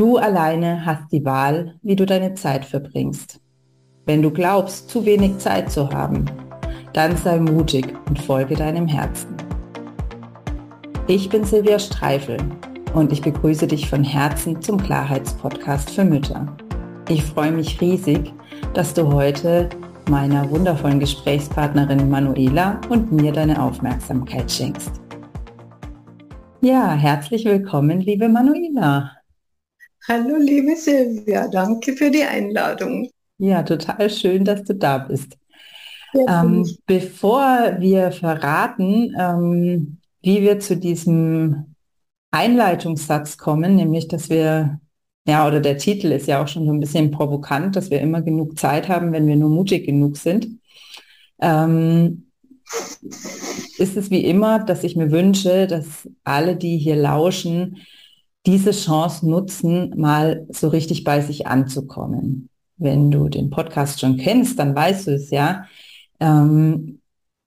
Du alleine hast die Wahl, wie du deine Zeit verbringst. Wenn du glaubst, zu wenig Zeit zu haben, dann sei mutig und folge deinem Herzen. Ich bin Silvia Streifel und ich begrüße dich von Herzen zum Klarheitspodcast für Mütter. Ich freue mich riesig, dass du heute meiner wundervollen Gesprächspartnerin Manuela und mir deine Aufmerksamkeit schenkst. Ja, herzlich willkommen, liebe Manuela. Hallo, liebe Silvia, danke für die Einladung. Ja, total schön, dass du da bist. Ähm, bevor wir verraten, ähm, wie wir zu diesem Einleitungssatz kommen, nämlich, dass wir, ja, oder der Titel ist ja auch schon so ein bisschen provokant, dass wir immer genug Zeit haben, wenn wir nur mutig genug sind, ähm, ist es wie immer, dass ich mir wünsche, dass alle, die hier lauschen, diese Chance nutzen, mal so richtig bei sich anzukommen. Wenn du den Podcast schon kennst, dann weißt du es ja. Ähm,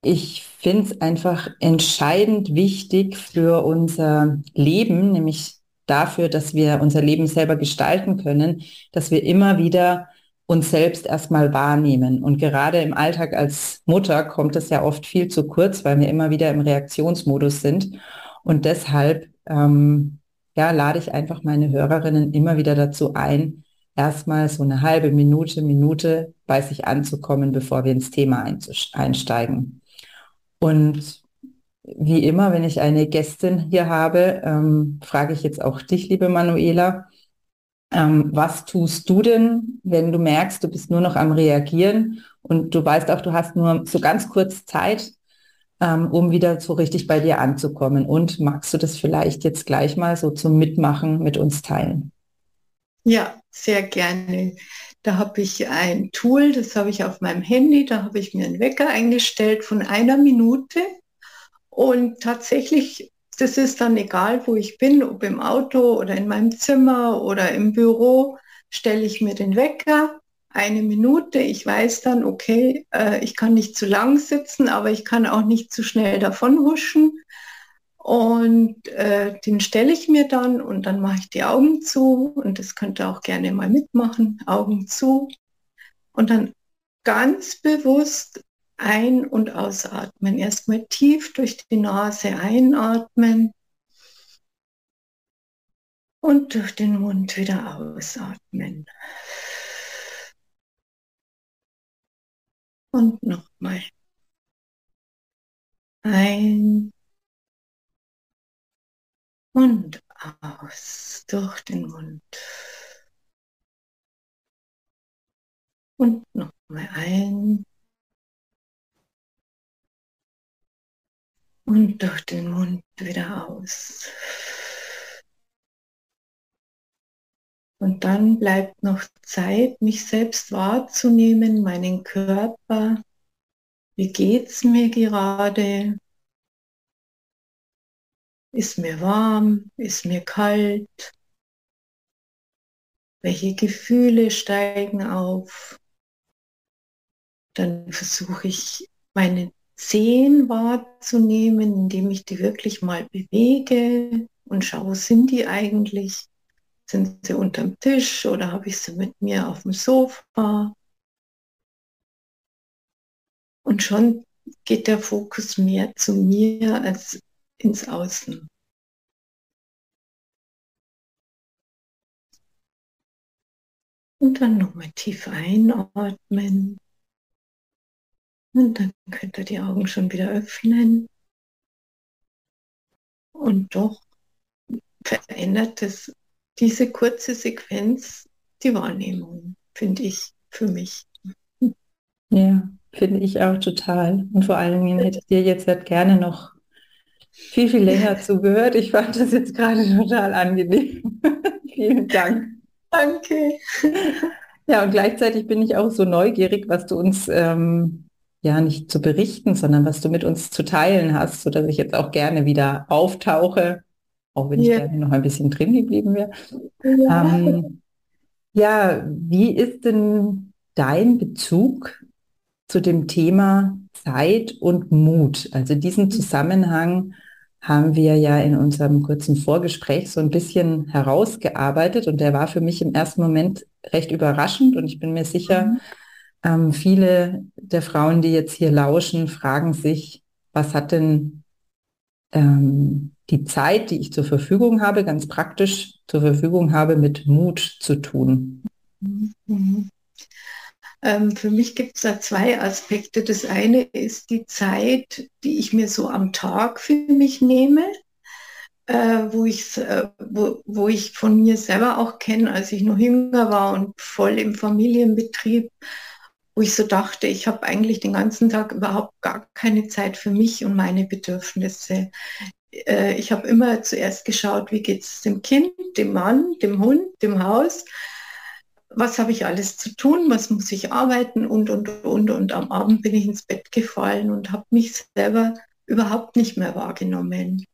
ich finde es einfach entscheidend wichtig für unser Leben, nämlich dafür, dass wir unser Leben selber gestalten können, dass wir immer wieder uns selbst erstmal wahrnehmen. Und gerade im Alltag als Mutter kommt es ja oft viel zu kurz, weil wir immer wieder im Reaktionsmodus sind. Und deshalb ähm, ja, lade ich einfach meine Hörerinnen immer wieder dazu ein, erstmal so eine halbe Minute, Minute bei sich anzukommen, bevor wir ins Thema einsteigen. Und wie immer, wenn ich eine Gästin hier habe, ähm, frage ich jetzt auch dich, liebe Manuela, ähm, was tust du denn, wenn du merkst, du bist nur noch am Reagieren und du weißt auch, du hast nur so ganz kurz Zeit, ähm, um wieder so richtig bei dir anzukommen. Und magst du das vielleicht jetzt gleich mal so zum Mitmachen mit uns teilen? Ja, sehr gerne. Da habe ich ein Tool, das habe ich auf meinem Handy, da habe ich mir einen Wecker eingestellt von einer Minute. Und tatsächlich, das ist dann egal, wo ich bin, ob im Auto oder in meinem Zimmer oder im Büro, stelle ich mir den Wecker eine Minute. Ich weiß dann, okay, äh, ich kann nicht zu lang sitzen, aber ich kann auch nicht zu schnell davon huschen. Und äh, den stelle ich mir dann und dann mache ich die Augen zu und das könnt ihr auch gerne mal mitmachen, Augen zu. Und dann ganz bewusst ein- und ausatmen. Erstmal tief durch die Nase einatmen und durch den Mund wieder ausatmen. Und nochmal. Ein und aus durch den Mund. Und nochmal ein. Und durch den Mund wieder aus. Und dann bleibt noch Zeit, mich selbst wahrzunehmen, meinen Körper. Wie geht es mir gerade? Ist mir warm? Ist mir kalt? Welche Gefühle steigen auf? Dann versuche ich meine Zehen wahrzunehmen, indem ich die wirklich mal bewege und schaue, sind die eigentlich? Sind sie unterm Tisch oder habe ich sie mit mir auf dem Sofa? Und schon geht der Fokus mehr zu mir als ins Außen. Und dann nochmal tief einatmen. Und dann könnt ihr die Augen schon wieder öffnen. Und doch verändert es diese kurze Sequenz die Wahrnehmung, finde ich, für mich. Ja, finde ich auch total. Und vor allen Dingen hätte ich dir jetzt halt gerne noch viel, viel länger zugehört. Ich fand das jetzt gerade total angenehm. Vielen Dank. Danke. Ja, und gleichzeitig bin ich auch so neugierig, was du uns ähm, ja nicht zu berichten, sondern was du mit uns zu teilen hast, sodass ich jetzt auch gerne wieder auftauche auch wenn ich ja. gerne noch ein bisschen drin geblieben wäre. Ja. Ähm, ja, wie ist denn dein Bezug zu dem Thema Zeit und Mut? Also diesen Zusammenhang haben wir ja in unserem kurzen Vorgespräch so ein bisschen herausgearbeitet und der war für mich im ersten Moment recht überraschend und ich bin mir sicher, mhm. ähm, viele der Frauen, die jetzt hier lauschen, fragen sich, was hat denn ähm, die Zeit, die ich zur Verfügung habe, ganz praktisch zur Verfügung habe, mit Mut zu tun? Mhm. Ähm, für mich gibt es da zwei Aspekte. Das eine ist die Zeit, die ich mir so am Tag für mich nehme, äh, wo, ich, äh, wo, wo ich von mir selber auch kenne, als ich noch jünger war und voll im Familienbetrieb, wo ich so dachte, ich habe eigentlich den ganzen Tag überhaupt gar keine Zeit für mich und meine Bedürfnisse. Äh, ich habe immer zuerst geschaut, wie geht es dem Kind, dem Mann, dem Hund, dem Haus was habe ich alles zu tun, was muss ich arbeiten und, und, und. Und am Abend bin ich ins Bett gefallen und habe mich selber überhaupt nicht mehr wahrgenommen.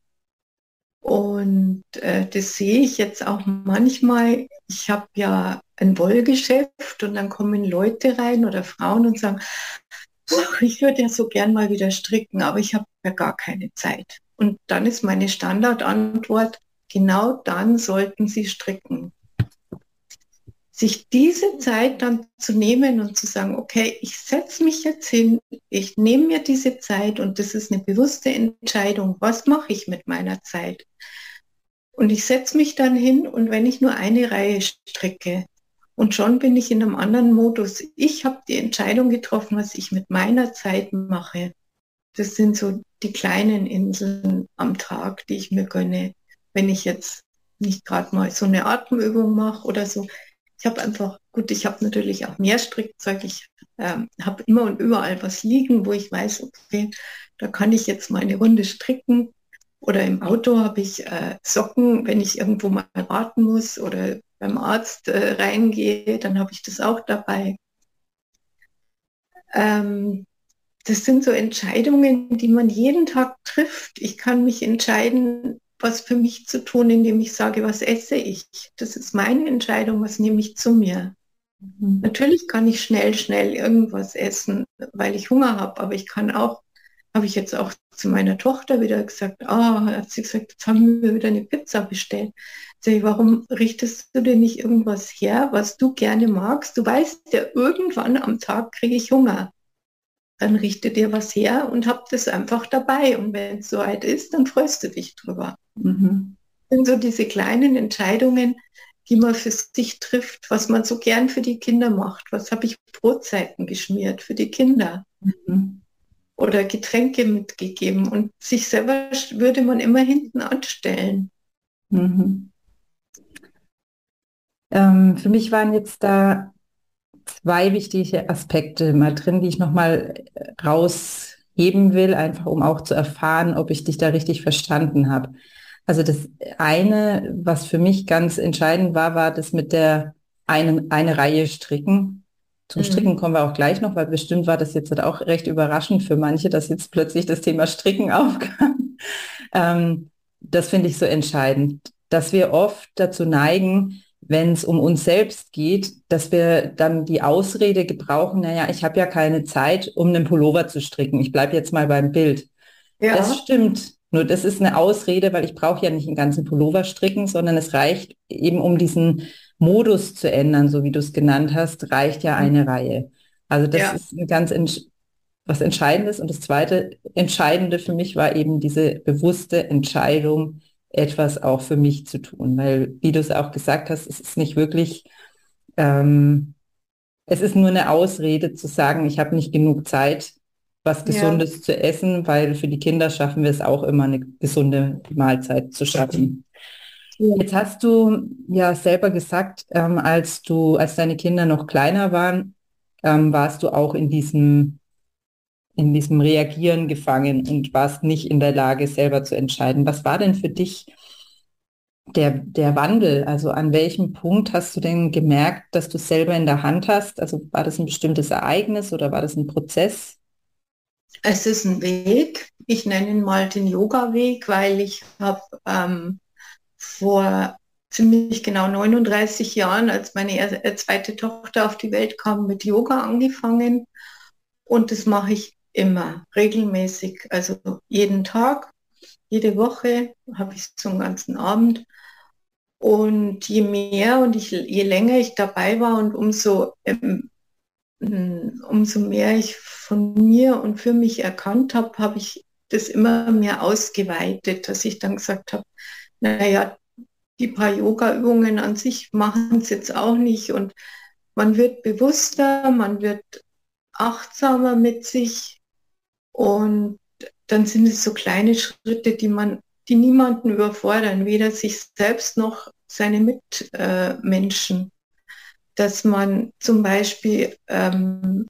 Und äh, das sehe ich jetzt auch manchmal. Ich habe ja ein Wollgeschäft und dann kommen Leute rein oder Frauen und sagen, ich würde ja so gern mal wieder stricken, aber ich habe ja gar keine Zeit. Und dann ist meine Standardantwort, genau dann sollten Sie stricken sich diese Zeit dann zu nehmen und zu sagen, okay, ich setze mich jetzt hin, ich nehme mir diese Zeit und das ist eine bewusste Entscheidung, was mache ich mit meiner Zeit? Und ich setze mich dann hin und wenn ich nur eine Reihe strecke und schon bin ich in einem anderen Modus, ich habe die Entscheidung getroffen, was ich mit meiner Zeit mache. Das sind so die kleinen Inseln am Tag, die ich mir gönne, wenn ich jetzt nicht gerade mal so eine Atemübung mache oder so ich habe einfach, gut, ich habe natürlich auch mehr Strickzeug. Ich ähm, habe immer und überall was liegen, wo ich weiß, okay, da kann ich jetzt mal eine Runde stricken. Oder im Auto habe ich äh, Socken, wenn ich irgendwo mal warten muss oder beim Arzt äh, reingehe, dann habe ich das auch dabei. Ähm, das sind so Entscheidungen, die man jeden Tag trifft. Ich kann mich entscheiden, was für mich zu tun, indem ich sage, was esse ich. Das ist meine Entscheidung, was nehme ich zu mir. Mhm. Natürlich kann ich schnell, schnell irgendwas essen, weil ich Hunger habe, aber ich kann auch, habe ich jetzt auch zu meiner Tochter wieder gesagt, ah, oh, hat sie gesagt, jetzt haben wir wieder eine Pizza bestellt. Sag ich, warum richtest du dir nicht irgendwas her, was du gerne magst? Du weißt ja, irgendwann am Tag kriege ich Hunger dann richte dir was her und hab das einfach dabei. Und wenn es soweit ist, dann freust du dich drüber. Mhm. Sind so diese kleinen Entscheidungen, die man für sich trifft, was man so gern für die Kinder macht. Was habe ich Brotzeiten geschmiert für die Kinder? Mhm. Oder Getränke mitgegeben. Und sich selber würde man immer hinten anstellen. Mhm. Ähm, für mich waren jetzt da zwei wichtige Aspekte mal drin, die ich nochmal äh, rausheben will, einfach um auch zu erfahren, ob ich dich da richtig verstanden habe. Also das eine, was für mich ganz entscheidend war, war das mit der einen, eine Reihe stricken. Zum mhm. Stricken kommen wir auch gleich noch, weil bestimmt war das jetzt auch recht überraschend für manche, dass jetzt plötzlich das Thema Stricken aufkam. Ähm, das finde ich so entscheidend, dass wir oft dazu neigen, wenn es um uns selbst geht, dass wir dann die Ausrede gebrauchen, naja, ich habe ja keine Zeit, um einen Pullover zu stricken. Ich bleibe jetzt mal beim Bild. Ja. Das stimmt. Nur das ist eine Ausrede, weil ich brauche ja nicht einen ganzen Pullover stricken, sondern es reicht eben, um diesen Modus zu ändern, so wie du es genannt hast, reicht ja eine mhm. Reihe. Also das ja. ist ein ganz was Entscheidendes. Und das zweite Entscheidende für mich war eben diese bewusste Entscheidung, etwas auch für mich zu tun, weil, wie du es auch gesagt hast, es ist nicht wirklich, ähm, es ist nur eine Ausrede zu sagen, ich habe nicht genug Zeit, was Gesundes ja. zu essen, weil für die Kinder schaffen wir es auch immer, eine gesunde Mahlzeit zu schaffen. Jetzt hast du ja selber gesagt, ähm, als du, als deine Kinder noch kleiner waren, ähm, warst du auch in diesem in diesem Reagieren gefangen und warst nicht in der Lage, selber zu entscheiden. Was war denn für dich der, der Wandel? Also an welchem Punkt hast du denn gemerkt, dass du selber in der Hand hast? Also war das ein bestimmtes Ereignis oder war das ein Prozess? Es ist ein Weg. Ich nenne ihn mal den Yoga-Weg, weil ich habe ähm, vor ziemlich genau 39 Jahren, als meine erste, zweite Tochter auf die Welt kam, mit Yoga angefangen. Und das mache ich immer, regelmäßig, also jeden Tag. Jede Woche habe ich so einen ganzen Abend. Und je mehr und ich, je länger ich dabei war und umso, ähm, umso mehr ich von mir und für mich erkannt habe, habe ich das immer mehr ausgeweitet, dass ich dann gesagt habe, naja, die paar Yoga-Übungen an sich machen es jetzt auch nicht und man wird bewusster, man wird achtsamer mit sich und dann sind es so kleine Schritte, die man, die niemanden überfordern, weder sich selbst noch seine Mitmenschen. Dass man zum Beispiel ähm,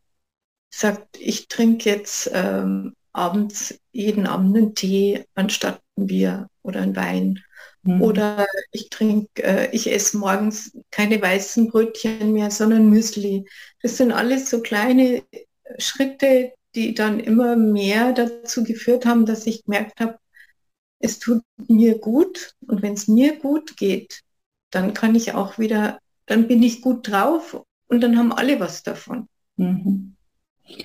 sagt, ich trinke jetzt ähm, abends jeden Abend einen Tee anstatt ein Bier oder ein Wein. Mhm. Oder ich trinke, äh, ich esse morgens keine weißen Brötchen mehr, sondern Müsli. Das sind alles so kleine Schritte, die dann immer mehr dazu geführt haben, dass ich gemerkt habe, es tut mir gut und wenn es mir gut geht, dann kann ich auch wieder, dann bin ich gut drauf und dann haben alle was davon. Mhm.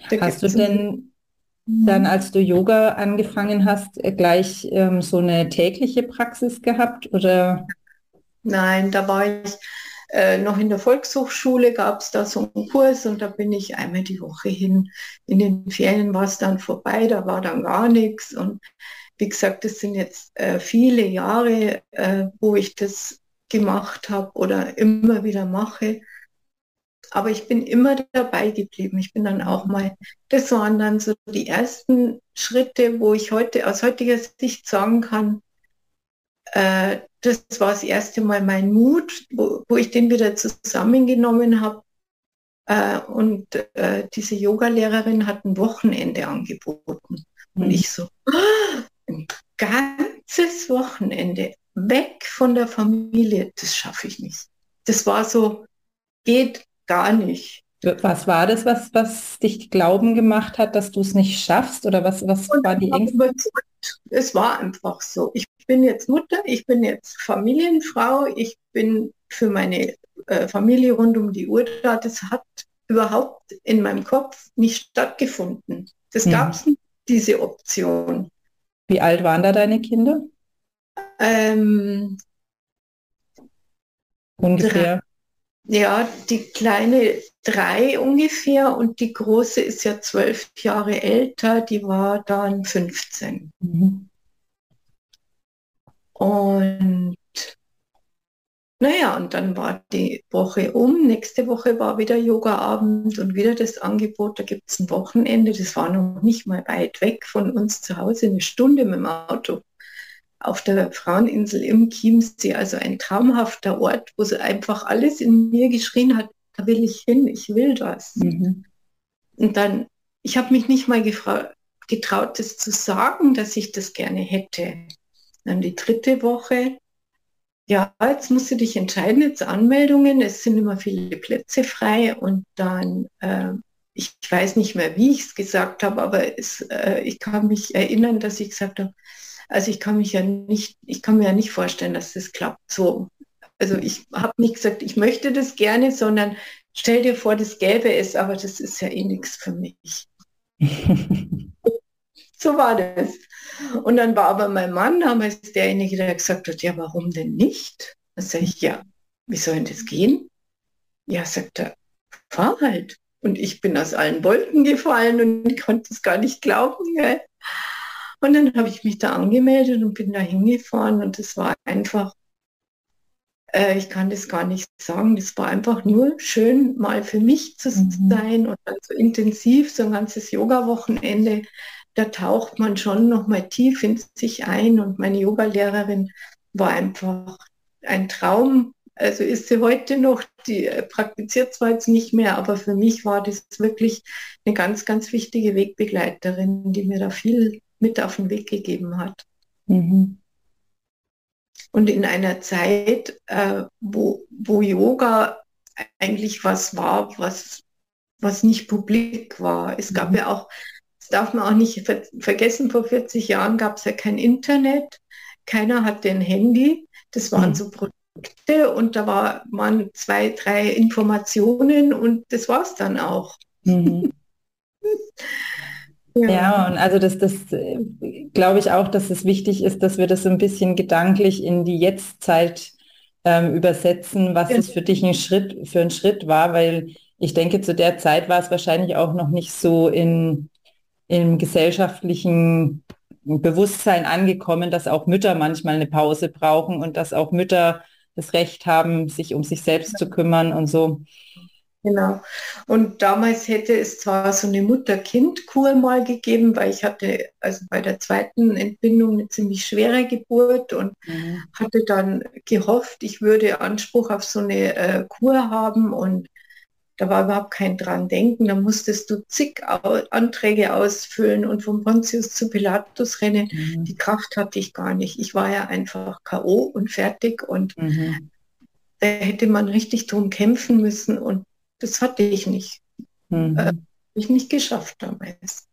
Da Hast du denn dann, als du Yoga angefangen hast, äh, gleich ähm, so eine tägliche Praxis gehabt oder? Nein, da war ich äh, noch in der Volkshochschule, gab es da so einen Kurs und da bin ich einmal die Woche hin. In den Ferien war es dann vorbei, da war dann gar nichts. Und wie gesagt, das sind jetzt äh, viele Jahre, äh, wo ich das gemacht habe oder immer wieder mache. Aber ich bin immer dabei geblieben. Ich bin dann auch mal, das waren dann so die ersten Schritte, wo ich heute aus heutiger Sicht sagen kann, äh, das war das erste Mal mein Mut, wo, wo ich den wieder zusammengenommen habe. Äh, und äh, diese Yogalehrerin hat ein Wochenende angeboten. Mhm. Und ich so, oh, ein ganzes Wochenende weg von der Familie, das schaffe ich nicht. Das war so, geht gar nicht. Was war das, was, was dich glauben gemacht hat, dass du es nicht schaffst? Oder was, was war die Ängste? Es war einfach so. Ich bin jetzt Mutter, ich bin jetzt Familienfrau, ich bin für meine äh, Familie rund um die Uhr da. Das hat überhaupt in meinem Kopf nicht stattgefunden. Das mhm. gab es nicht, diese Option. Wie alt waren da deine Kinder? Ähm, Ungefähr. Ja, die kleine drei ungefähr und die große ist ja zwölf Jahre älter, die war dann 15. Mhm. Und naja, und dann war die Woche um. Nächste Woche war wieder Yoga-Abend und wieder das Angebot, da gibt es ein Wochenende. Das war noch nicht mal weit weg von uns zu Hause, eine Stunde mit dem Auto auf der Fraueninsel im Chiemsee, also ein traumhafter Ort, wo sie einfach alles in mir geschrien hat, da will ich hin, ich will das. Mhm. Und dann, ich habe mich nicht mal getraut, das zu sagen, dass ich das gerne hätte. Dann die dritte Woche, ja, jetzt musst du dich entscheiden, jetzt Anmeldungen, es sind immer viele Plätze frei und dann, äh, ich weiß nicht mehr, wie ich es gesagt habe, aber es, äh, ich kann mich erinnern, dass ich gesagt habe, also ich kann mich ja nicht, ich kann mir ja nicht vorstellen, dass das klappt. So. Also ich habe nicht gesagt, ich möchte das gerne, sondern stell dir vor, das gäbe es, aber das ist ja eh nichts für mich. so war das. Und dann war aber mein Mann damals derjenige, der gesagt hat, ja, warum denn nicht? Dann sage ich, ja, wie soll denn das gehen? Ja, sagt er, fahr halt. Und ich bin aus allen Wolken gefallen und konnte es gar nicht glauben. Gell? Und dann habe ich mich da angemeldet und bin da hingefahren und es war einfach, äh, ich kann das gar nicht sagen, das war einfach nur schön, mal für mich zu mhm. sein und dann so intensiv, so ein ganzes Yoga-Wochenende. Da taucht man schon noch mal tief in sich ein und meine Yoga-Lehrerin war einfach ein Traum. Also ist sie heute noch, die äh, praktiziert zwar jetzt nicht mehr, aber für mich war das wirklich eine ganz, ganz wichtige Wegbegleiterin, die mir da viel mit auf den Weg gegeben hat. Mhm. Und in einer Zeit, äh, wo, wo Yoga eigentlich was war, was, was nicht publik war. Es gab mhm. ja auch, das darf man auch nicht ver vergessen, vor 40 Jahren gab es ja kein Internet, keiner hatte ein Handy, das waren mhm. so Produkte und da war, waren zwei, drei Informationen und das war es dann auch. Mhm. Ja. ja, und also das, das glaube ich auch, dass es wichtig ist, dass wir das so ein bisschen gedanklich in die Jetztzeit ähm, übersetzen, was ja. es für dich ein Schritt für ein Schritt war, weil ich denke, zu der Zeit war es wahrscheinlich auch noch nicht so in, im gesellschaftlichen Bewusstsein angekommen, dass auch Mütter manchmal eine Pause brauchen und dass auch Mütter das Recht haben, sich um sich selbst zu kümmern und so. Genau. Und damals hätte es zwar so eine Mutter-Kind-Kur mal gegeben, weil ich hatte also bei der zweiten Entbindung eine ziemlich schwere Geburt und mhm. hatte dann gehofft, ich würde Anspruch auf so eine äh, Kur haben und da war überhaupt kein dran denken. Da musstest du zig Anträge ausfüllen und von Pontius zu Pilatus rennen. Mhm. Die Kraft hatte ich gar nicht. Ich war ja einfach K.O. und fertig und mhm. da hätte man richtig drum kämpfen müssen und das hatte ich nicht. Mhm. Äh, ich nicht geschafft damals.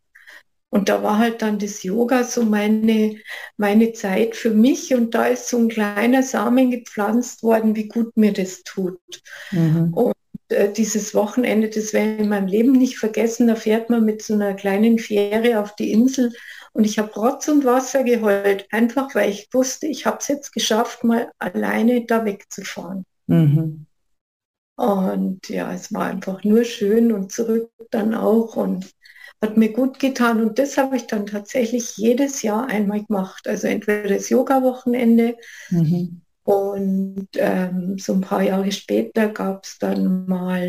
Und da war halt dann das Yoga so meine, meine Zeit für mich und da ist so ein kleiner Samen gepflanzt worden, wie gut mir das tut. Mhm. Und äh, dieses Wochenende, das werde ich in meinem Leben nicht vergessen, da fährt man mit so einer kleinen Fähre auf die Insel und ich habe Rotz und Wasser geheult, einfach weil ich wusste, ich habe es jetzt geschafft, mal alleine da wegzufahren. Mhm. Und ja, es war einfach nur schön und zurück dann auch und hat mir gut getan. Und das habe ich dann tatsächlich jedes Jahr einmal gemacht. Also entweder das Yoga-Wochenende mhm. und ähm, so ein paar Jahre später gab es dann mal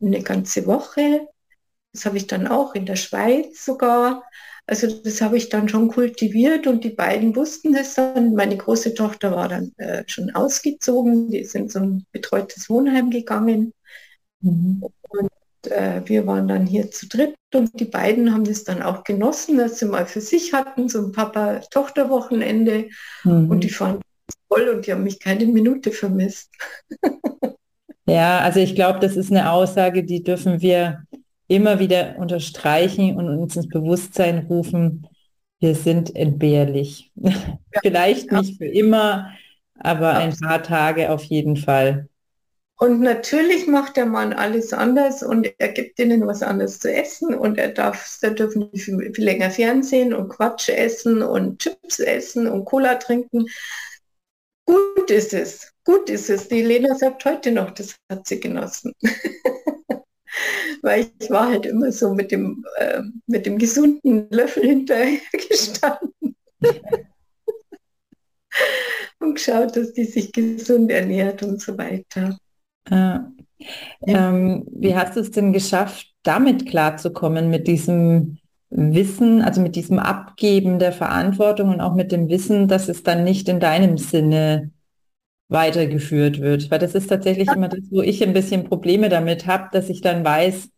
äh, eine ganze Woche. Das habe ich dann auch in der Schweiz sogar. Also das habe ich dann schon kultiviert und die beiden wussten das dann. Meine große Tochter war dann äh, schon ausgezogen, die in so ein betreutes Wohnheim gegangen. Mhm. Und äh, wir waren dann hier zu dritt und die beiden haben das dann auch genossen, dass sie mal für sich hatten, so ein Papa-Tochter-Wochenende. Mhm. Und die fanden es toll und die haben mich keine Minute vermisst. ja, also ich glaube, das ist eine Aussage, die dürfen wir immer wieder unterstreichen und uns ins Bewusstsein rufen, wir sind entbehrlich. Ja. Vielleicht nicht für immer, aber ja. ein paar Tage auf jeden Fall. Und natürlich macht der Mann alles anders und er gibt ihnen was anderes zu essen und er darf, da dürfen die viel, viel länger Fernsehen und Quatsch essen und Chips essen und Cola trinken. Gut ist es, gut ist es. Die Lena sagt heute noch, das hat sie genossen. weil ich war halt immer so mit dem, äh, mit dem gesunden Löffel hinterher gestanden und geschaut, dass die sich gesund ernährt und so weiter. Äh, ähm, wie hast du es denn geschafft, damit klarzukommen, mit diesem Wissen, also mit diesem Abgeben der Verantwortung und auch mit dem Wissen, dass es dann nicht in deinem Sinne weitergeführt wird. Weil das ist tatsächlich immer das, wo ich ein bisschen Probleme damit habe, dass ich dann weiß,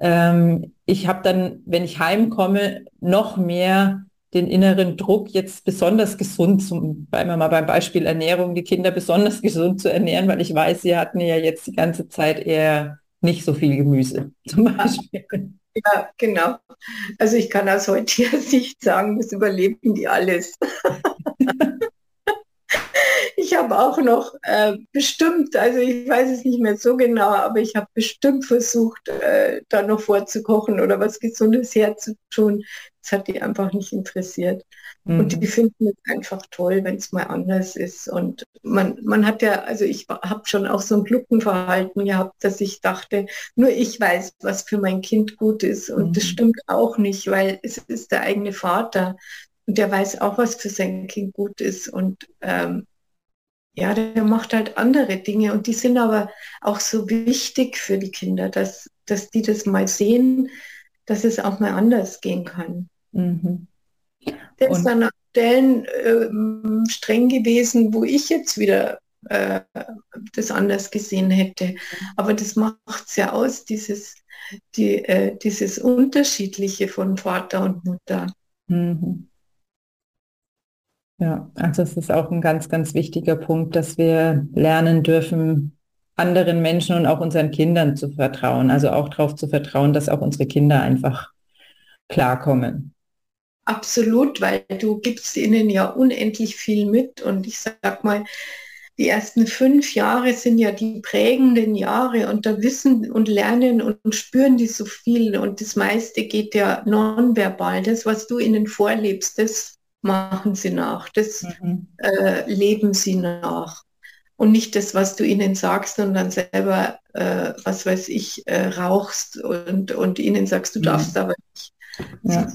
ähm, ich habe dann, wenn ich heimkomme, noch mehr den inneren Druck, jetzt besonders gesund, zum, bleiben wir mal beim Beispiel Ernährung, die Kinder besonders gesund zu ernähren, weil ich weiß, sie hatten ja jetzt die ganze Zeit eher nicht so viel Gemüse zum Beispiel. Ja, genau. Also ich kann aus heutiger Sicht sagen, das überleben die alles. Ich habe auch noch äh, bestimmt, also ich weiß es nicht mehr so genau, aber ich habe bestimmt versucht, äh, da noch vorzukochen oder was Gesundes herzutun. Das hat die einfach nicht interessiert. Mhm. Und die finden es einfach toll, wenn es mal anders ist. Und man, man hat ja, also ich habe schon auch so ein Gluckenverhalten gehabt, dass ich dachte, nur ich weiß, was für mein Kind gut ist. Und mhm. das stimmt auch nicht, weil es ist der eigene Vater. Und der weiß auch, was für sein Kind gut ist. Und ähm, ja, der macht halt andere Dinge und die sind aber auch so wichtig für die Kinder, dass, dass die das mal sehen, dass es auch mal anders gehen kann. Mhm. Der ist an Stellen äh, streng gewesen, wo ich jetzt wieder äh, das anders gesehen hätte. Aber das macht es ja aus, dieses, die, äh, dieses Unterschiedliche von Vater und Mutter. Mhm. Ja, also es ist auch ein ganz, ganz wichtiger Punkt, dass wir lernen dürfen, anderen Menschen und auch unseren Kindern zu vertrauen. Also auch darauf zu vertrauen, dass auch unsere Kinder einfach klarkommen. Absolut, weil du gibst ihnen ja unendlich viel mit und ich sag mal, die ersten fünf Jahre sind ja die prägenden Jahre und da wissen und lernen und spüren die so viel und das meiste geht ja nonverbal. Das, was du ihnen vorlebst, das machen sie nach, das mhm. äh, leben sie nach. Und nicht das, was du ihnen sagst und dann selber, äh, was weiß ich, äh, rauchst und, und ihnen sagst, du mhm. darfst aber nicht. Ja.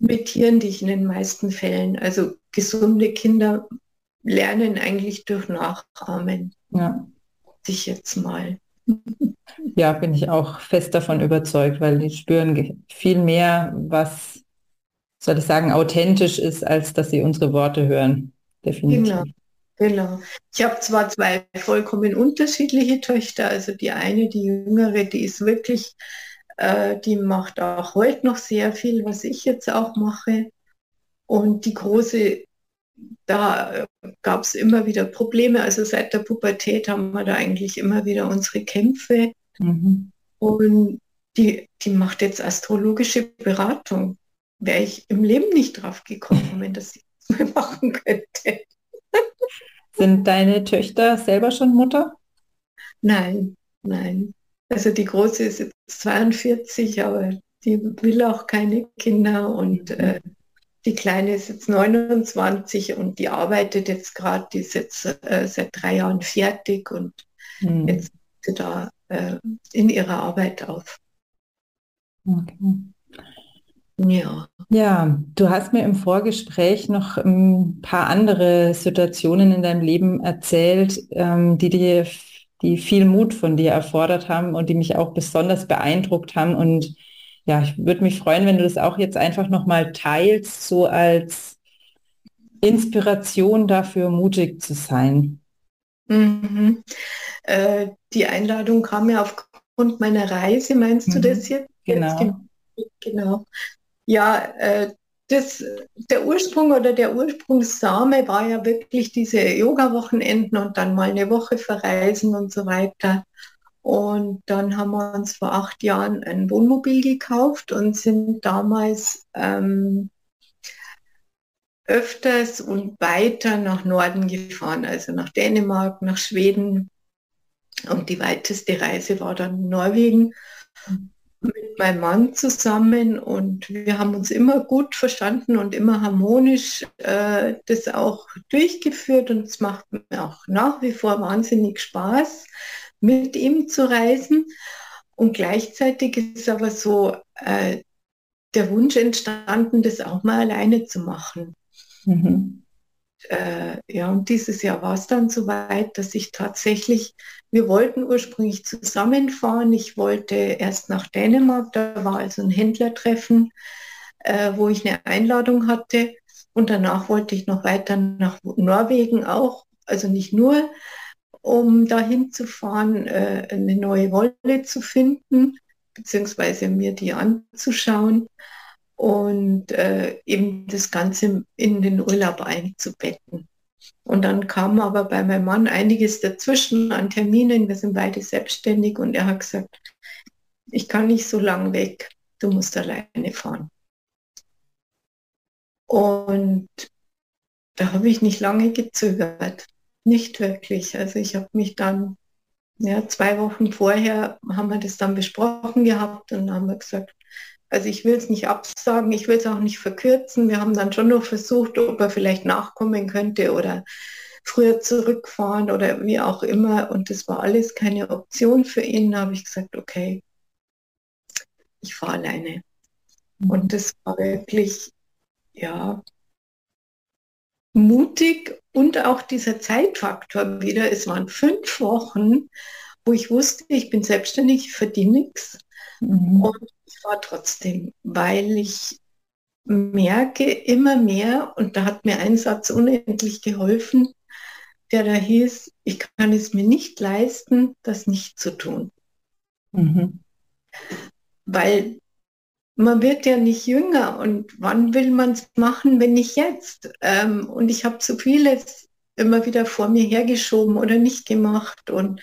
Imitieren dich in den meisten Fällen. Also gesunde Kinder lernen eigentlich durch Nachahmen. Ja. Sich jetzt mal. Ja, bin ich auch fest davon überzeugt, weil die spüren viel mehr, was, soll ich sagen, authentisch ist, als dass sie unsere Worte hören. Definitiv. Genau. Genau. Ich habe zwar zwei vollkommen unterschiedliche Töchter, also die eine, die jüngere, die ist wirklich, äh, die macht auch heute noch sehr viel, was ich jetzt auch mache. Und die große, da gab es immer wieder Probleme. Also seit der Pubertät haben wir da eigentlich immer wieder unsere Kämpfe. Mhm. Und die, die macht jetzt astrologische Beratung. Wäre ich im Leben nicht drauf gekommen, sie das mal machen könnte. Sind deine Töchter selber schon Mutter? Nein, nein. Also die große ist jetzt 42, aber die will auch keine Kinder und äh, die Kleine ist jetzt 29 und die arbeitet jetzt gerade, die ist jetzt äh, seit drei Jahren fertig und hm. jetzt ist sie da äh, in ihrer Arbeit auf. Okay. Ja. Ja, du hast mir im Vorgespräch noch ein paar andere Situationen in deinem Leben erzählt, ähm, die dir, die viel Mut von dir erfordert haben und die mich auch besonders beeindruckt haben und ja, ich würde mich freuen, wenn du das auch jetzt einfach nochmal teilst, so als Inspiration dafür, mutig zu sein. Mhm. Äh, die Einladung kam ja aufgrund meiner Reise, meinst mhm. du das jetzt? Genau. genau. Ja, äh, das, der Ursprung oder der Ursprungssame war ja wirklich diese Yoga-Wochenenden und dann mal eine Woche verreisen und so weiter. Und dann haben wir uns vor acht Jahren ein Wohnmobil gekauft und sind damals ähm, öfters und weiter nach Norden gefahren, also nach Dänemark, nach Schweden. Und die weiteste Reise war dann Norwegen mit meinem Mann zusammen und wir haben uns immer gut verstanden und immer harmonisch äh, das auch durchgeführt und es macht mir auch nach wie vor wahnsinnig Spaß mit ihm zu reisen. Und gleichzeitig ist aber so äh, der Wunsch entstanden, das auch mal alleine zu machen. Mhm. Äh, ja, und dieses Jahr war es dann soweit, dass ich tatsächlich, wir wollten ursprünglich zusammenfahren. Ich wollte erst nach Dänemark, da war also ein Händlertreffen, äh, wo ich eine Einladung hatte. Und danach wollte ich noch weiter nach Norwegen auch, also nicht nur, um dahin zu fahren, äh, eine neue Wolle zu finden, beziehungsweise mir die anzuschauen und äh, eben das Ganze in den Urlaub einzubetten. Und dann kam aber bei meinem Mann einiges dazwischen an Terminen. Wir sind beide selbstständig und er hat gesagt, ich kann nicht so lang weg, du musst alleine fahren. Und da habe ich nicht lange gezögert. Nicht wirklich. Also ich habe mich dann, ja, zwei Wochen vorher haben wir das dann besprochen gehabt und haben wir gesagt, also ich will es nicht absagen, ich will es auch nicht verkürzen. Wir haben dann schon noch versucht, ob er vielleicht nachkommen könnte oder früher zurückfahren oder wie auch immer. Und das war alles keine Option für ihn. Da habe ich gesagt, okay, ich fahre alleine. Und mhm. das war wirklich, ja, mutig und auch dieser Zeitfaktor wieder. Es waren fünf Wochen, wo ich wusste, ich bin selbstständig, ich verdiene nichts. Mhm. Und ich war trotzdem, weil ich merke immer mehr, und da hat mir ein Satz unendlich geholfen, der da hieß, ich kann es mir nicht leisten, das nicht zu tun. Mhm. Weil man wird ja nicht jünger und wann will man es machen, wenn nicht jetzt? Ähm, und ich habe so vieles immer wieder vor mir hergeschoben oder nicht gemacht und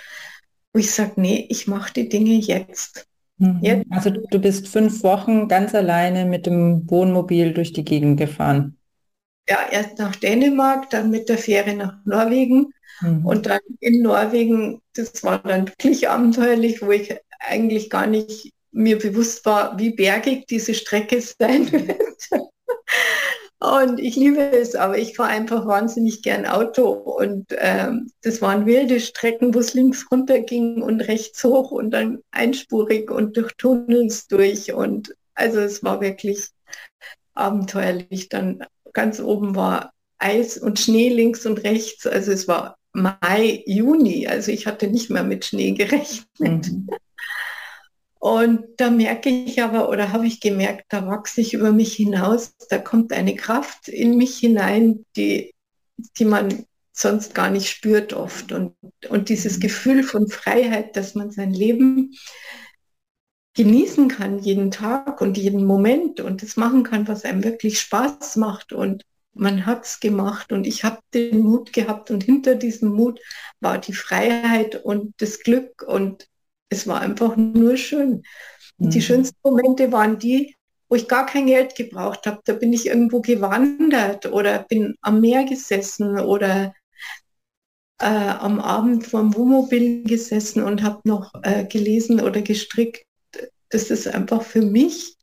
ich sage, nee, ich mache die Dinge jetzt. Mhm. Also du bist fünf Wochen ganz alleine mit dem Wohnmobil durch die Gegend gefahren. ja, erst nach Dänemark, dann mit der Fähre nach Norwegen mhm. und dann in Norwegen, das war dann wirklich abenteuerlich, wo ich eigentlich gar nicht mir bewusst war, wie bergig diese Strecke sein wird. Und ich liebe es, aber ich fahre einfach wahnsinnig gern Auto. Und ähm, das waren wilde Strecken, wo es links runter ging und rechts hoch und dann einspurig und durch Tunnels durch. Und also es war wirklich abenteuerlich. Dann ganz oben war Eis und Schnee links und rechts. Also es war Mai, Juni. Also ich hatte nicht mehr mit Schnee gerechnet. Mhm. Und da merke ich aber oder habe ich gemerkt, da wachse ich über mich hinaus, da kommt eine Kraft in mich hinein, die, die man sonst gar nicht spürt oft. Und, und dieses mhm. Gefühl von Freiheit, dass man sein Leben genießen kann, jeden Tag und jeden Moment und das machen kann, was einem wirklich Spaß macht. Und man hat es gemacht und ich habe den Mut gehabt und hinter diesem Mut war die Freiheit und das Glück und es war einfach nur schön. Mhm. Die schönsten Momente waren die, wo ich gar kein Geld gebraucht habe. Da bin ich irgendwo gewandert oder bin am Meer gesessen oder äh, am Abend vorm Wohnmobil gesessen und habe noch äh, gelesen oder gestrickt. Das ist einfach für mich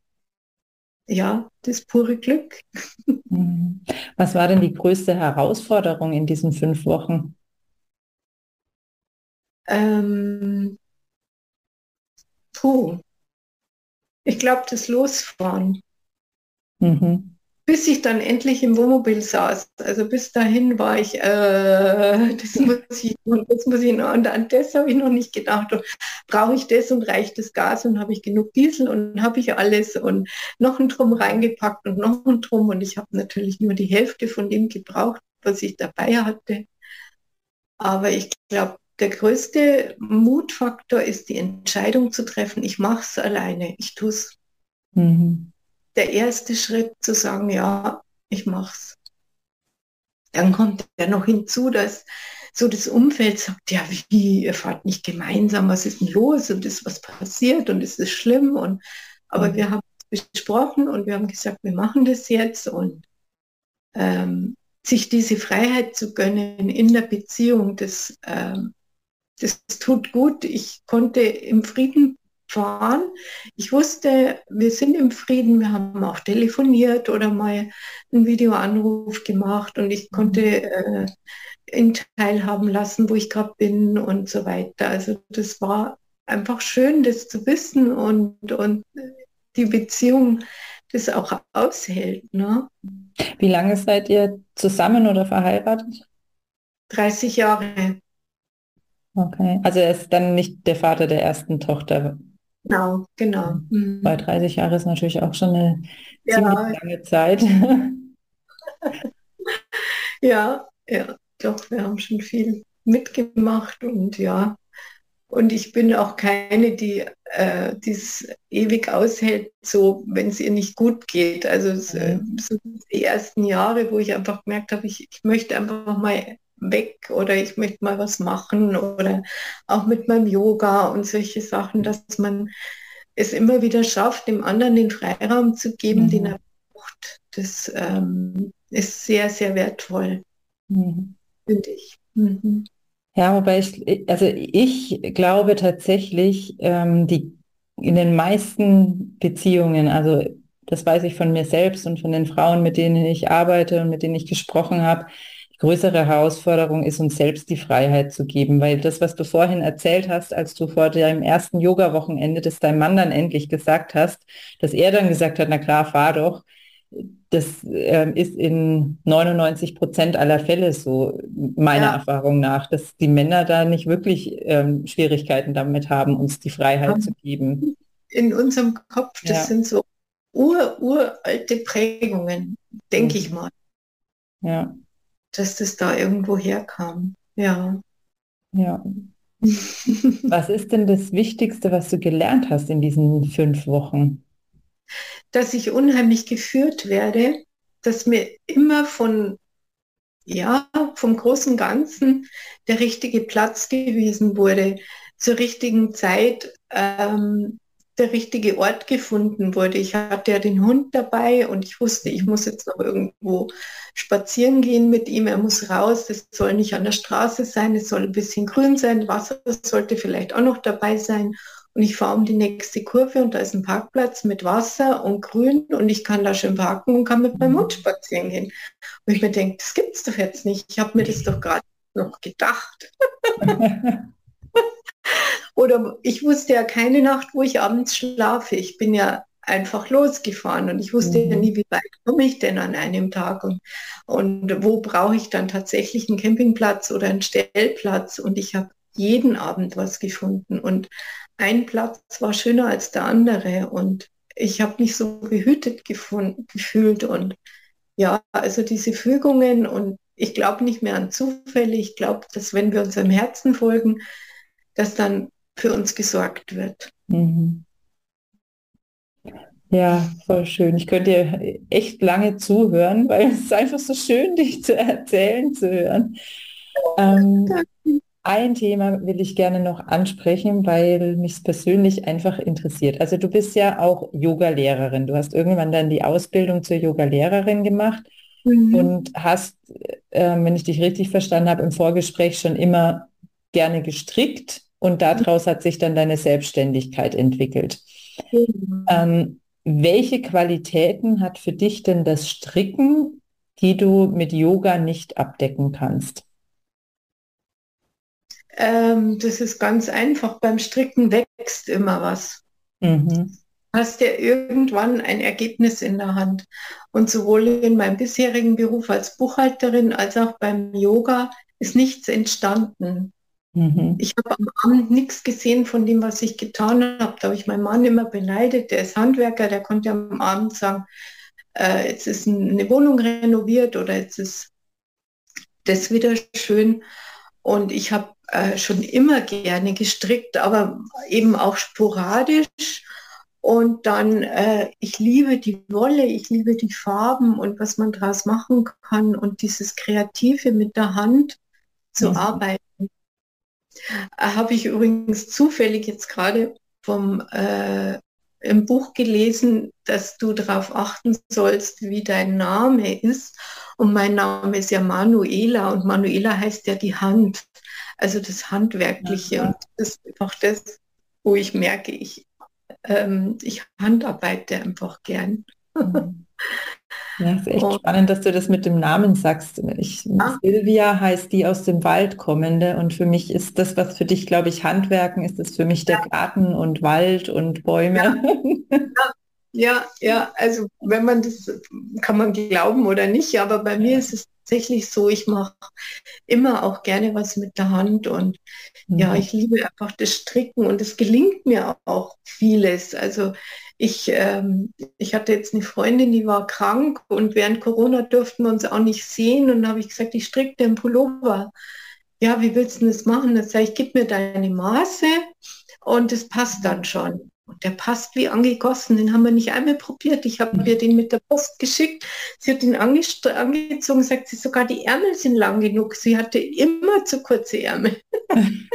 ja das pure Glück. Mhm. Was war denn die größte Herausforderung in diesen fünf Wochen? Ähm, Puh. Ich glaube, das Losfahren. Mhm. Bis ich dann endlich im Wohnmobil saß. Also bis dahin war ich, äh, das muss ich das muss ich noch. Und an das habe ich noch nicht gedacht. Brauche ich das und reicht das Gas und habe ich genug Diesel und habe ich alles und noch ein Drum reingepackt und noch ein Drum. Und ich habe natürlich nur die Hälfte von dem gebraucht, was ich dabei hatte. Aber ich glaube, der größte Mutfaktor ist die Entscheidung zu treffen, ich mache es alleine, ich tue es. Mhm. Der erste Schritt zu sagen, ja, ich mache es. Dann kommt ja noch hinzu, dass so das Umfeld sagt, ja, wie, ihr fahrt nicht gemeinsam, was ist denn los und ist was passiert und ist es schlimm und aber mhm. wir haben es besprochen und wir haben gesagt, wir machen das jetzt und ähm, sich diese Freiheit zu gönnen in der Beziehung, das ähm, das tut gut. Ich konnte im Frieden fahren. Ich wusste, wir sind im Frieden. Wir haben auch telefoniert oder mal einen Videoanruf gemacht und ich konnte äh, ihn teilhaben lassen, wo ich gerade bin und so weiter. Also das war einfach schön, das zu wissen und, und die Beziehung das auch aushält. Ne? Wie lange seid ihr zusammen oder verheiratet? 30 Jahre. Okay, also er ist dann nicht der Vater der ersten Tochter. Genau, genau. Mhm. Bei 30 Jahren ist natürlich auch schon eine ja. ziemlich lange Zeit. ja, ja, doch, wir haben schon viel mitgemacht und ja. Und ich bin auch keine, die äh, dieses ewig aushält, so wenn es ihr nicht gut geht. Also mhm. so die ersten Jahre, wo ich einfach gemerkt habe, ich, ich möchte einfach mal weg oder ich möchte mal was machen oder auch mit meinem Yoga und solche Sachen, dass man es immer wieder schafft, dem anderen den Freiraum zu geben, mhm. den er braucht. Das ähm, ist sehr, sehr wertvoll, mhm. finde ich. Mhm. Ja, wobei ich, also ich glaube tatsächlich, ähm, die in den meisten Beziehungen, also das weiß ich von mir selbst und von den Frauen, mit denen ich arbeite und mit denen ich gesprochen habe, größere Herausforderung ist, uns selbst die Freiheit zu geben, weil das, was du vorhin erzählt hast, als du vor deinem ersten Yoga-Wochenende das deinem Mann dann endlich gesagt hast, dass er dann gesagt hat, na klar, fahr doch, das äh, ist in 99 Prozent aller Fälle so, meiner ja. Erfahrung nach, dass die Männer da nicht wirklich ähm, Schwierigkeiten damit haben, uns die Freiheit zu geben. In unserem Kopf, das ja. sind so ur, uralte Prägungen, denke ich mal. Ja dass das da irgendwo herkam. Ja. Ja. was ist denn das Wichtigste, was du gelernt hast in diesen fünf Wochen? Dass ich unheimlich geführt werde, dass mir immer von, ja, vom großen Ganzen der richtige Platz gewesen wurde, zur richtigen Zeit. Ähm, der richtige Ort gefunden wurde. Ich hatte ja den Hund dabei und ich wusste, ich muss jetzt noch irgendwo spazieren gehen mit ihm. Er muss raus. Das soll nicht an der Straße sein. Es soll ein bisschen grün sein. Wasser sollte vielleicht auch noch dabei sein. Und ich fahre um die nächste Kurve und da ist ein Parkplatz mit Wasser und Grün und ich kann da schön parken und kann mit meinem Hund spazieren gehen. Und ich mir denke, das gibt es doch jetzt nicht. Ich habe mir das doch gerade noch gedacht. Oder ich wusste ja keine Nacht, wo ich abends schlafe. Ich bin ja einfach losgefahren und ich wusste mhm. ja nie, wie weit komme ich denn an einem Tag und, und wo brauche ich dann tatsächlich einen Campingplatz oder einen Stellplatz und ich habe jeden Abend was gefunden und ein Platz war schöner als der andere und ich habe mich so behütet gefunden, gefühlt und ja, also diese Fügungen und ich glaube nicht mehr an Zufälle. Ich glaube, dass wenn wir unserem Herzen folgen, dass dann für uns gesorgt wird. Mhm. Ja, voll schön. Ich könnte dir echt lange zuhören, weil es ist einfach so schön, dich zu erzählen zu hören. Ähm, ein Thema will ich gerne noch ansprechen, weil mich persönlich einfach interessiert. Also du bist ja auch Yoga-Lehrerin. Du hast irgendwann dann die Ausbildung zur Yoga-Lehrerin gemacht mhm. und hast, äh, wenn ich dich richtig verstanden habe, im Vorgespräch schon immer gerne gestrickt und daraus hat sich dann deine Selbstständigkeit entwickelt. Mhm. Ähm, welche Qualitäten hat für dich denn das Stricken, die du mit Yoga nicht abdecken kannst? Ähm, das ist ganz einfach. Beim Stricken wächst immer was. Mhm. Hast ja irgendwann ein Ergebnis in der Hand. Und sowohl in meinem bisherigen Beruf als Buchhalterin als auch beim Yoga ist nichts entstanden. Mhm. Ich habe am Abend nichts gesehen von dem, was ich getan habe. Da habe ich meinen Mann immer beleidigt. Der ist Handwerker, der konnte am Abend sagen, äh, jetzt ist eine Wohnung renoviert oder jetzt ist das wieder schön. Und ich habe äh, schon immer gerne gestrickt, aber eben auch sporadisch. Und dann, äh, ich liebe die Wolle, ich liebe die Farben und was man daraus machen kann und dieses Kreative mit der Hand zu mhm. arbeiten. Habe ich übrigens zufällig jetzt gerade vom äh, im Buch gelesen, dass du darauf achten sollst, wie dein Name ist. Und mein Name ist ja Manuela und Manuela heißt ja die Hand, also das Handwerkliche. Ja. Und das ist einfach das, wo ich merke, ich, ähm, ich handarbeite einfach gern. Mhm. Ja, ist echt oh. spannend, dass du das mit dem Namen sagst. Ich, ah. Silvia heißt die aus dem Wald kommende und für mich ist das, was für dich, glaube ich, Handwerken ist, ist für mich der ja. Garten und Wald und Bäume. Ja. ja, ja, also wenn man das, kann man glauben oder nicht, aber bei mir ist es tatsächlich so, ich mache immer auch gerne was mit der Hand und mhm. ja, ich liebe einfach das Stricken und es gelingt mir auch vieles. Also ich, ähm, ich hatte jetzt eine Freundin, die war krank und während Corona durften wir uns auch nicht sehen und habe ich gesagt, ich stricke den Pullover. Ja, wie willst du das machen? Dann sage ich, gib mir deine Maße und es passt dann schon. Und der passt wie angegossen. Den haben wir nicht einmal probiert. Ich habe mir den mit der Post geschickt. Sie hat ihn angezogen, sagt sie, sogar die Ärmel sind lang genug. Sie hatte immer zu kurze Ärmel.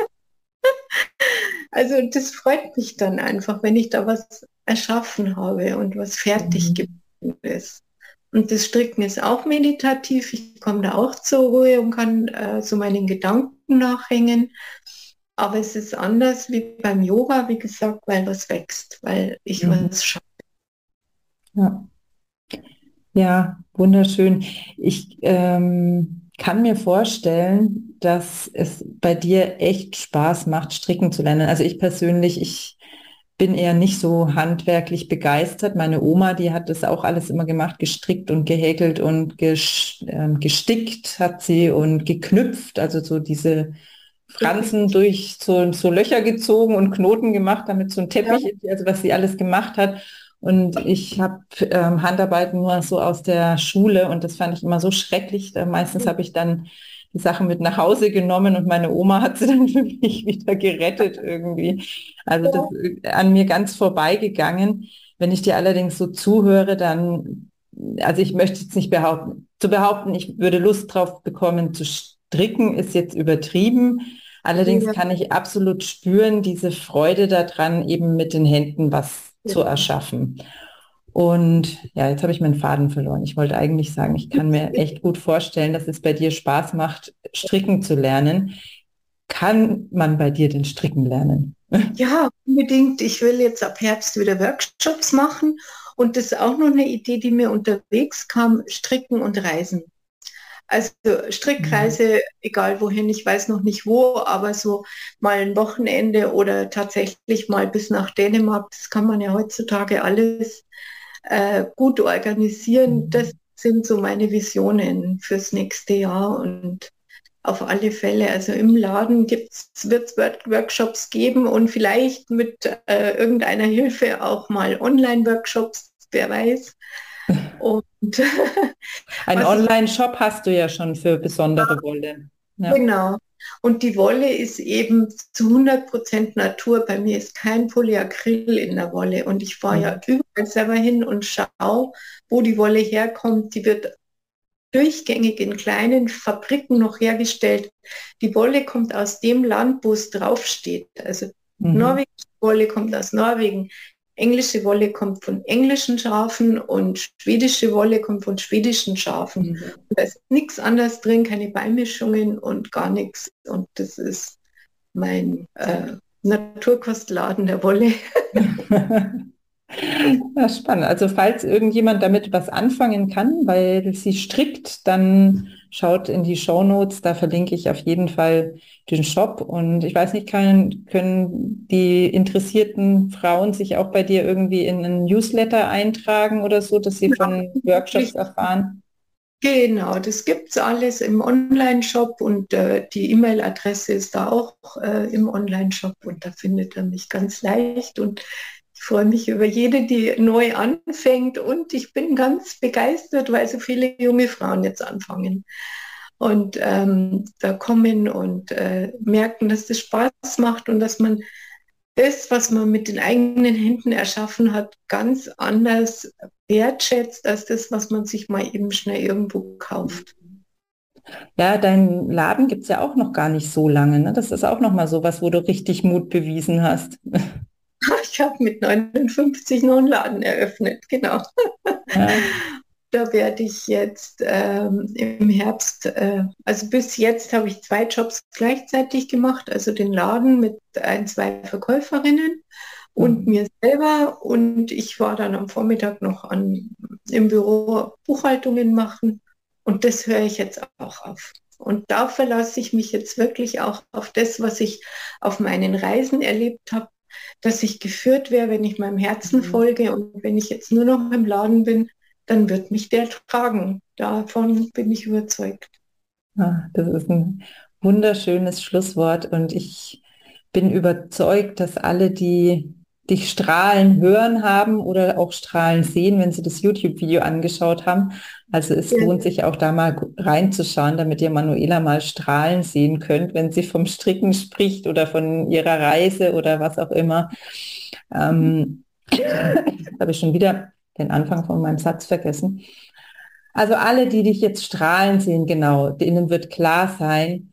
also das freut mich dann einfach, wenn ich da was erschaffen habe und was fertig mhm. ist. Und das Stricken ist auch meditativ. Ich komme da auch zur Ruhe und kann äh, so meinen Gedanken nachhängen. Aber es ist anders wie beim Yoga, wie gesagt, weil was wächst, weil ich mhm. was schaffe. Ja. ja, wunderschön. Ich ähm, kann mir vorstellen, dass es bei dir echt Spaß macht, stricken zu lernen. Also ich persönlich, ich bin eher nicht so handwerklich begeistert. Meine Oma, die hat das auch alles immer gemacht, gestrickt und gehäkelt und äh, gestickt hat sie und geknüpft, also so diese Franzen durch so, so Löcher gezogen und Knoten gemacht, damit so ein Teppich ja. ist, also was sie alles gemacht hat. Und ich habe ähm, Handarbeiten nur so aus der Schule und das fand ich immer so schrecklich. Da meistens habe ich dann die Sachen mit nach Hause genommen und meine Oma hat sie dann für mich wieder gerettet irgendwie. Also das ist an mir ganz vorbeigegangen. Wenn ich dir allerdings so zuhöre, dann, also ich möchte jetzt nicht behaupten, zu behaupten, ich würde Lust drauf bekommen zu stricken, ist jetzt übertrieben. Allerdings ja. kann ich absolut spüren, diese Freude daran, eben mit den Händen was ja. zu erschaffen. Und ja, jetzt habe ich meinen Faden verloren. Ich wollte eigentlich sagen, ich kann mir echt gut vorstellen, dass es bei dir Spaß macht, stricken zu lernen. Kann man bei dir den Stricken lernen? Ja, unbedingt. Ich will jetzt ab Herbst wieder Workshops machen. Und das ist auch noch eine Idee, die mir unterwegs kam, Stricken und Reisen. Also Strickreise, mhm. egal wohin, ich weiß noch nicht wo, aber so mal ein Wochenende oder tatsächlich mal bis nach Dänemark, das kann man ja heutzutage alles äh, gut organisieren. Mhm. Das sind so meine Visionen fürs nächste Jahr und auf alle Fälle. Also im Laden wird es Workshops geben und vielleicht mit äh, irgendeiner Hilfe auch mal Online-Workshops, wer weiß. Und Ein Online-Shop hast du ja schon für besondere Wolle. Ja. Genau. Und die Wolle ist eben zu 100% Natur. Bei mir ist kein Polyacryl in der Wolle. Und ich fahre mhm. ja überall selber hin und schaue, wo die Wolle herkommt. Die wird durchgängig in kleinen Fabriken noch hergestellt. Die Wolle kommt aus dem Land, wo es draufsteht. Also mhm. norwegische Wolle kommt aus Norwegen, englische Wolle kommt von englischen Schafen und schwedische Wolle kommt von schwedischen Schafen. Mhm. Da ist nichts anderes drin, keine Beimischungen und gar nichts. Und das ist mein äh, Naturkostladen der Wolle. Ja, spannend. Also falls irgendjemand damit was anfangen kann, weil sie strickt, dann schaut in die Show Notes, da verlinke ich auf jeden Fall den Shop. Und ich weiß nicht, können, können die interessierten Frauen sich auch bei dir irgendwie in einen Newsletter eintragen oder so, dass sie von Workshops erfahren? Genau, das gibt es alles im Online-Shop und äh, die E-Mail-Adresse ist da auch äh, im Online-Shop und da findet er mich ganz leicht und ich freue mich über jede, die neu anfängt und ich bin ganz begeistert, weil so viele junge Frauen jetzt anfangen und ähm, da kommen und äh, merken, dass das Spaß macht und dass man das, was man mit den eigenen Händen erschaffen hat, ganz anders wertschätzt als das, was man sich mal eben schnell irgendwo kauft. Ja, dein Laden gibt es ja auch noch gar nicht so lange. Ne? Das ist auch noch mal so was, wo du richtig Mut bewiesen hast. Ich habe mit 59 noch einen Laden eröffnet, genau. Ja. Da werde ich jetzt ähm, im Herbst, äh, also bis jetzt habe ich zwei Jobs gleichzeitig gemacht, also den Laden mit ein, zwei Verkäuferinnen und mhm. mir selber. Und ich war dann am Vormittag noch an, im Büro Buchhaltungen machen. Und das höre ich jetzt auch auf. Und da verlasse ich mich jetzt wirklich auch auf das, was ich auf meinen Reisen erlebt habe, dass ich geführt wäre, wenn ich meinem Herzen mhm. folge und wenn ich jetzt nur noch im Laden bin, dann wird mich der tragen. Davon bin ich überzeugt. Ah, das ist ein wunderschönes Schlusswort und ich bin überzeugt, dass alle, die dich strahlen hören haben oder auch strahlen sehen, wenn sie das YouTube-Video angeschaut haben. Also es ja. lohnt sich auch da mal reinzuschauen, damit ihr Manuela mal strahlen sehen könnt, wenn sie vom Stricken spricht oder von ihrer Reise oder was auch immer. Ähm, habe ich schon wieder den Anfang von meinem Satz vergessen. Also alle, die dich jetzt strahlen sehen, genau, denen wird klar sein,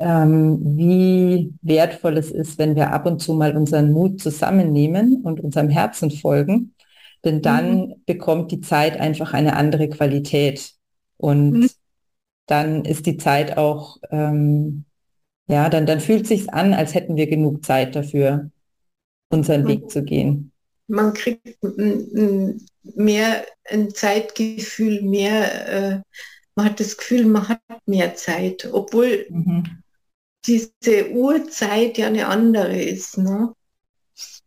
wie wertvoll es ist, wenn wir ab und zu mal unseren Mut zusammennehmen und unserem Herzen folgen. Denn dann mhm. bekommt die Zeit einfach eine andere Qualität. Und mhm. dann ist die Zeit auch, ähm, ja, dann, dann fühlt sich an, als hätten wir genug Zeit dafür, unseren mhm. Weg zu gehen man kriegt mehr ein Zeitgefühl, mehr, äh, man hat das Gefühl, man hat mehr Zeit, obwohl mhm. Diese Uhrzeit ja eine andere ist. Ne?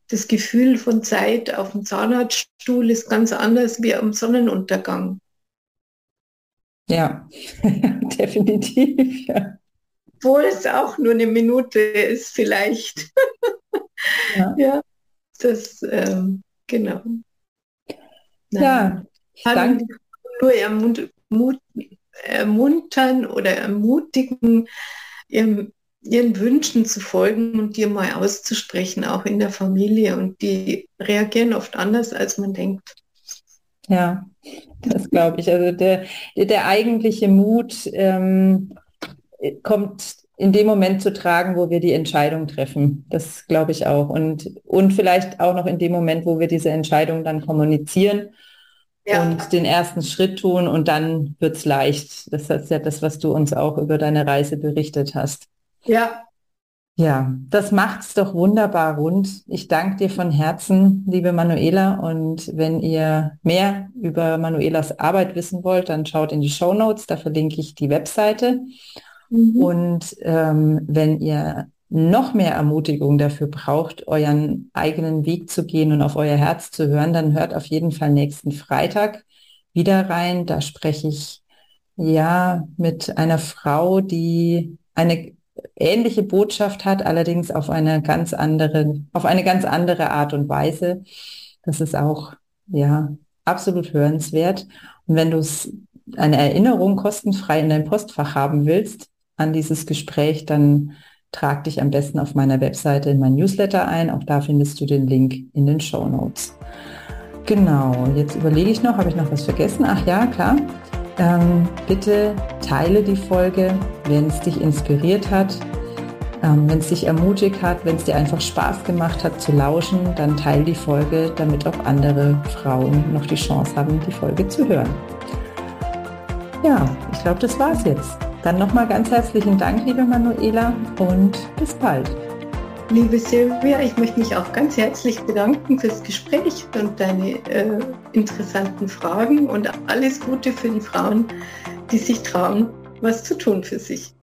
Das Gefühl von Zeit auf dem Zahnarztstuhl ist ganz anders wie am Sonnenuntergang. Ja, definitiv. Ja. Obwohl es auch nur eine Minute ist, vielleicht. ja. ja das, ähm, genau. Ja, Kann nur ermut, mut, ermuntern oder ermutigen, ihren Wünschen zu folgen und dir mal auszusprechen, auch in der Familie. Und die reagieren oft anders, als man denkt. Ja, das glaube ich. Also der, der eigentliche Mut ähm, kommt in dem Moment zu tragen, wo wir die Entscheidung treffen. Das glaube ich auch. Und, und vielleicht auch noch in dem Moment, wo wir diese Entscheidung dann kommunizieren ja. und den ersten Schritt tun und dann wird es leicht. Das ist ja das, was du uns auch über deine Reise berichtet hast. Ja. Ja, das macht's doch wunderbar rund. Ich danke dir von Herzen, liebe Manuela. Und wenn ihr mehr über Manuelas Arbeit wissen wollt, dann schaut in die Show Notes. Da verlinke ich die Webseite. Mhm. Und ähm, wenn ihr noch mehr Ermutigung dafür braucht, euren eigenen Weg zu gehen und auf euer Herz zu hören, dann hört auf jeden Fall nächsten Freitag wieder rein. Da spreche ich ja mit einer Frau, die eine ähnliche Botschaft hat, allerdings auf eine ganz andere, auf eine ganz andere Art und Weise. Das ist auch ja absolut hörenswert. Und wenn du eine Erinnerung kostenfrei in dein Postfach haben willst an dieses Gespräch, dann trag dich am besten auf meiner Webseite in mein Newsletter ein. Auch da findest du den Link in den Show Notes. Genau, jetzt überlege ich noch, habe ich noch was vergessen? Ach ja, klar. Ähm, bitte teile die Folge, wenn es dich inspiriert hat, ähm, wenn es dich ermutigt hat, wenn es dir einfach Spaß gemacht hat zu lauschen, dann teile die Folge, damit auch andere Frauen noch die Chance haben, die Folge zu hören. Ja, ich glaube, das war's jetzt. Dann nochmal ganz herzlichen Dank, liebe Manuela, und bis bald. Liebe Silvia, ich möchte mich auch ganz herzlich bedanken fürs Gespräch und deine äh, interessanten Fragen und alles Gute für die Frauen, die sich trauen, was zu tun für sich.